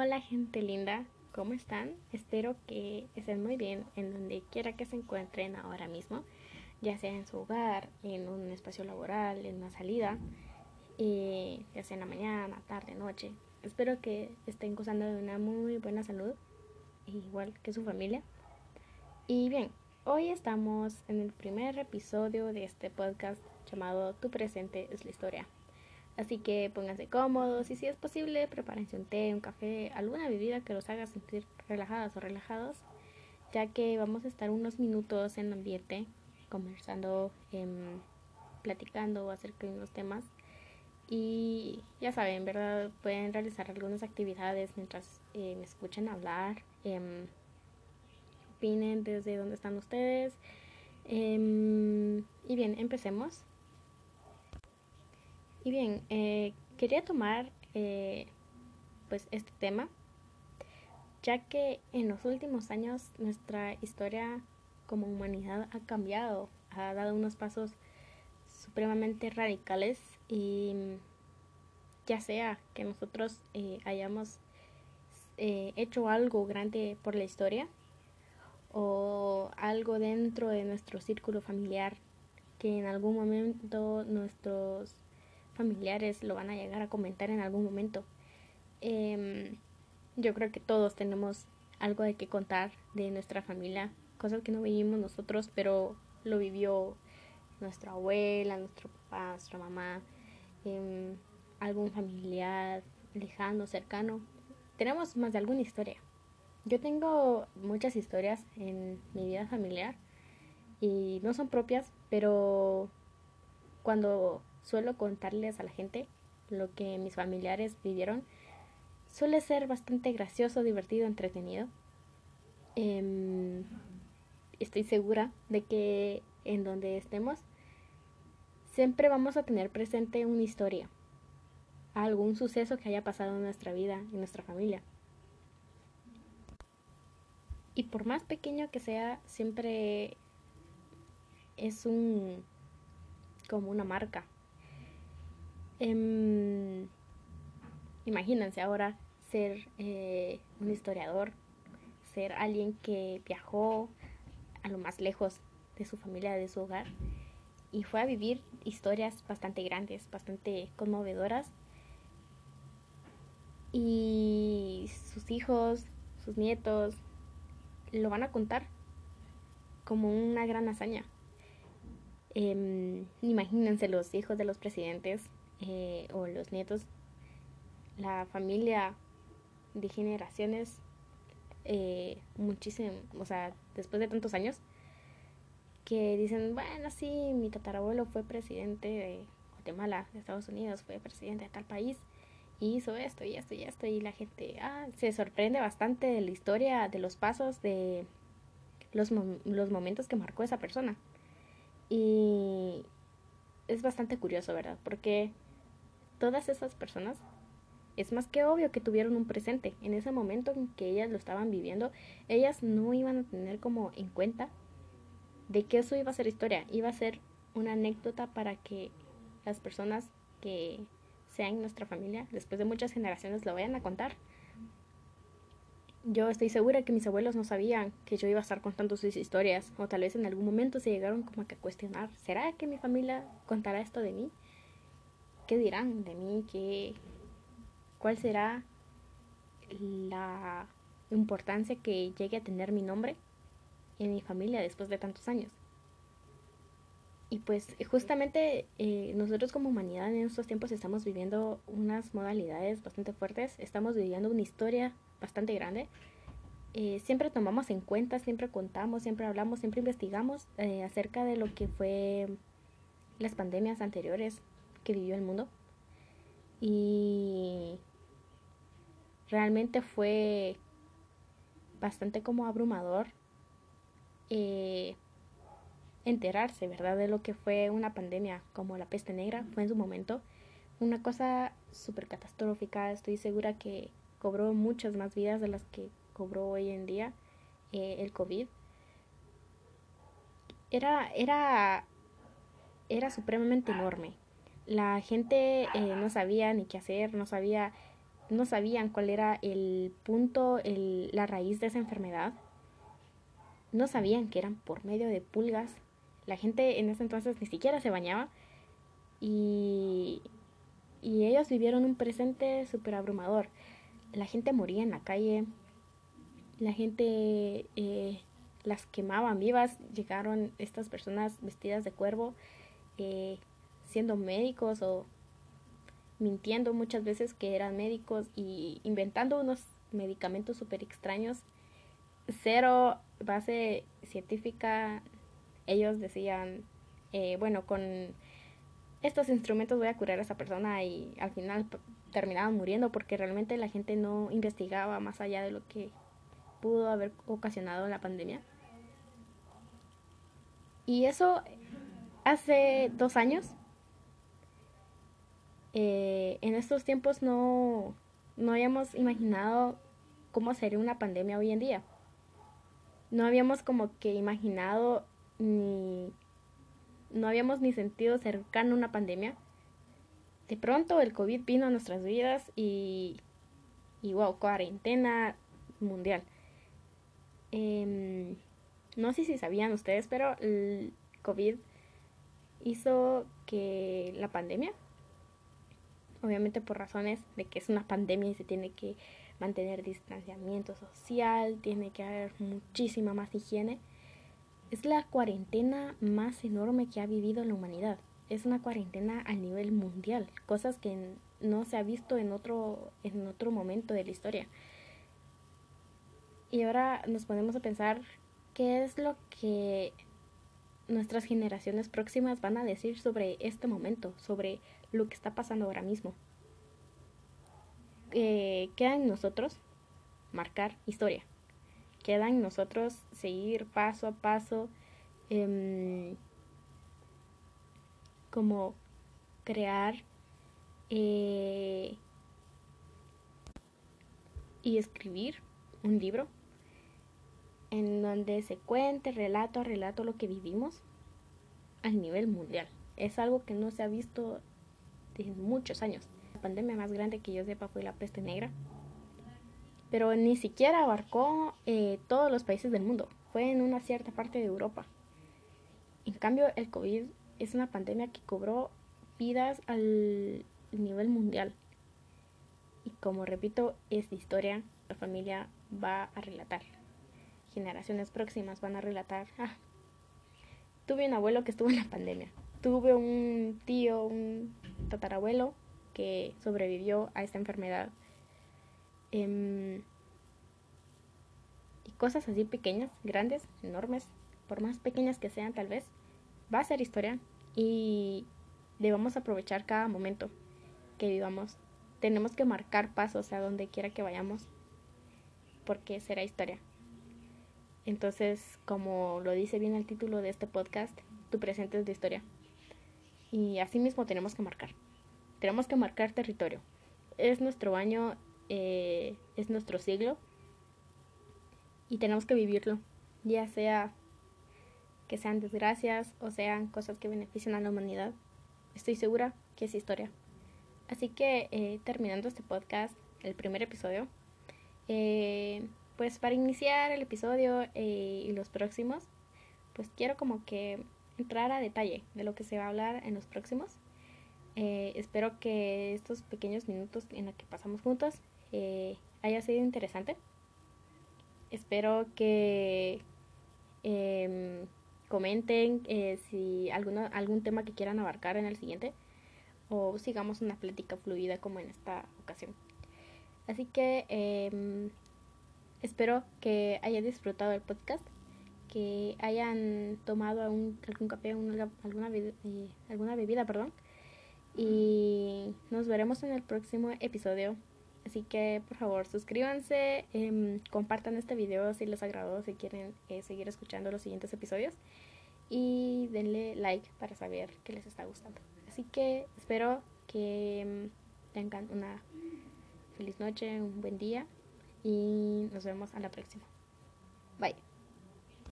Hola gente linda, ¿cómo están? Espero que estén muy bien en donde quiera que se encuentren ahora mismo, ya sea en su hogar, en un espacio laboral, en una salida, ya sea en la mañana, tarde, noche. Espero que estén gozando de una muy buena salud, igual que su familia. Y bien, hoy estamos en el primer episodio de este podcast llamado Tu presente es la historia. Así que pónganse cómodos y si es posible, prepárense un té, un café, alguna bebida que los haga sentir relajadas o relajados, ya que vamos a estar unos minutos en el ambiente conversando, em, platicando acerca de unos temas. Y ya saben, ¿verdad? Pueden realizar algunas actividades mientras eh, me escuchen hablar. Em, opinen desde dónde están ustedes. Em, y bien, empecemos. Bien, eh, quería tomar eh, pues este tema, ya que en los últimos años nuestra historia como humanidad ha cambiado, ha dado unos pasos supremamente radicales y ya sea que nosotros eh, hayamos hecho algo grande por la historia o algo dentro de nuestro círculo familiar que en algún momento nuestros familiares lo van a llegar a comentar en algún momento. Em, yo creo que todos tenemos algo de que contar de nuestra familia, cosas que no vivimos nosotros, pero lo vivió nuestra abuela, nuestro papá, nuestra mamá, em, algún familiar lejano, cercano. Tenemos más de alguna historia. Yo tengo muchas historias en mi vida familiar y no son propias, pero cuando suelo contarles a la gente lo que mis familiares vivieron. Suele ser bastante gracioso, divertido, entretenido. Em, estoy segura de que en donde estemos siempre vamos a tener presente una historia, algún suceso que haya pasado en nuestra vida, en nuestra familia. Y por más pequeño que sea, siempre es un como una marca Em, imagínense ahora ser eh, un historiador, ser alguien que viajó a lo más lejos de su familia, de su hogar, y fue a vivir historias bastante grandes, bastante conmovedoras. Y sus hijos, sus nietos, lo van a contar como una gran hazaña. Em, imagínense los hijos de los presidentes eh, o los nietos, la familia de generaciones, eh, muchísimo, o sea, después de tantos años, que dicen, bueno, sí, mi tatarabuelo fue presidente de Guatemala, de Estados Unidos, fue presidente de tal país, y hizo esto y esto y esto, y la gente ah, se sorprende bastante de la historia, de los pasos, de los, los momentos que marcó esa persona. Y es bastante curioso, ¿verdad? Porque todas esas personas es más que obvio que tuvieron un presente. En ese momento en que ellas lo estaban viviendo, ellas no iban a tener como en cuenta de que eso iba a ser historia, iba a ser una anécdota para que las personas que sean nuestra familia, después de muchas generaciones, lo vayan a contar. Yo estoy segura que mis abuelos no sabían que yo iba a estar contando sus historias, o tal vez en algún momento se llegaron como a cuestionar, ¿será que mi familia contará esto de mí? ¿Qué dirán de mí? ¿Qué, ¿Cuál será la importancia que llegue a tener mi nombre en mi familia después de tantos años? Y pues justamente eh, nosotros como humanidad en estos tiempos estamos viviendo unas modalidades bastante fuertes, estamos viviendo una historia bastante grande. Eh, siempre tomamos en cuenta, siempre contamos, siempre hablamos, siempre investigamos eh, acerca de lo que fue las pandemias anteriores, que vivió el mundo. Y realmente fue bastante como abrumador eh, enterarse, ¿verdad? De lo que fue una pandemia como la peste negra, fue en su momento una cosa súper catastrófica. Estoy segura que cobró muchas más vidas de las que cobró hoy en día eh, el COVID. Era, era, era supremamente enorme la gente eh, no sabía ni qué hacer, no sabía no sabían cuál era el punto, el, la raíz de esa enfermedad. No sabían que eran por medio de pulgas. La gente en ese entonces ni siquiera se bañaba. Y, y ellos vivieron un presente súper abrumador. La gente moría en la calle. La gente eh, las quemaban vivas. Llegaron estas personas vestidas de cuervo, eh, siendo médicos o mintiendo muchas veces que eran médicos y inventando unos medicamentos súper extraños. Cero base científica. Ellos decían, eh, bueno, con estos instrumentos voy a curar a esa persona y al final terminaban muriendo porque realmente la gente no investigaba más allá de lo que pudo haber ocasionado la pandemia. Y eso hace dos años eh, en estos tiempos no, no habíamos imaginado cómo sería una pandemia hoy en día. No habíamos como que imaginado ni... No habíamos ni sentido cercano una pandemia. De pronto el COVID vino a nuestras vidas y... Y wow, cuarentena mundial. Em, no sé si sabían ustedes, pero el COVID hizo que la pandemia obviamente por razones de que es una pandemia y se tiene que mantener distanciamiento social, tiene que haber muchísima más higiene. Es la cuarentena más enorme que ha vivido la humanidad. Es una cuarentena a nivel mundial, cosas que no se ha visto en otro, en otro momento de la historia. Y ahora nos ponemos a pensar qué es lo que nuestras generaciones próximas van a decir sobre este momento, sobre lo que está pasando ahora mismo. Eh, queda en nosotros marcar historia. Queda en nosotros seguir paso a paso em, como crear eh, y escribir un libro en donde se cuente relato a relato lo que vivimos a nivel mundial. Es algo que no se ha visto muchos años. La pandemia más grande que yo sepa fue la peste negra, pero ni siquiera abarcó eh, todos los países del mundo, fue en una cierta parte de Europa. En cambio, el COVID es una pandemia que cobró vidas al nivel mundial. Y como repito, esta historia la familia va a relatar. Generaciones próximas van a relatar. Ah, tuve un abuelo que estuvo en la pandemia. Tuve un tío, un tatarabuelo que sobrevivió a esta enfermedad. Em, y cosas así pequeñas, grandes, enormes, por más pequeñas que sean tal vez, va a ser historia y debemos aprovechar cada momento que vivamos. Tenemos que marcar pasos a donde quiera que vayamos porque será historia. Entonces, como lo dice bien el título de este podcast, tu presente es de historia. Y así mismo tenemos que marcar. Tenemos que marcar territorio. Es nuestro año, eh, es nuestro siglo. Y tenemos que vivirlo. Ya sea que sean desgracias o sean cosas que benefician a la humanidad. Estoy segura que es historia. Así que eh, terminando este podcast, el primer episodio, eh, pues para iniciar el episodio y los próximos, pues quiero como que entrar a detalle de lo que se va a hablar en los próximos. Eh, espero que estos pequeños minutos en los que pasamos juntos eh, haya sido interesante. Espero que em, comenten eh, si alguno, algún tema que quieran abarcar en el siguiente o sigamos una plática fluida como en esta ocasión. Así que em, espero que haya disfrutado el podcast que hayan tomado algún, algún café, alguna, eh, alguna bebida, perdón. Y nos veremos en el próximo episodio. Así que por favor suscríbanse, em, compartan este video si les agradó, si quieren eh, seguir escuchando los siguientes episodios. Y denle like para saber que les está gustando. Así que espero que em, tengan una feliz noche, un buen día y nos vemos a la próxima. Bye.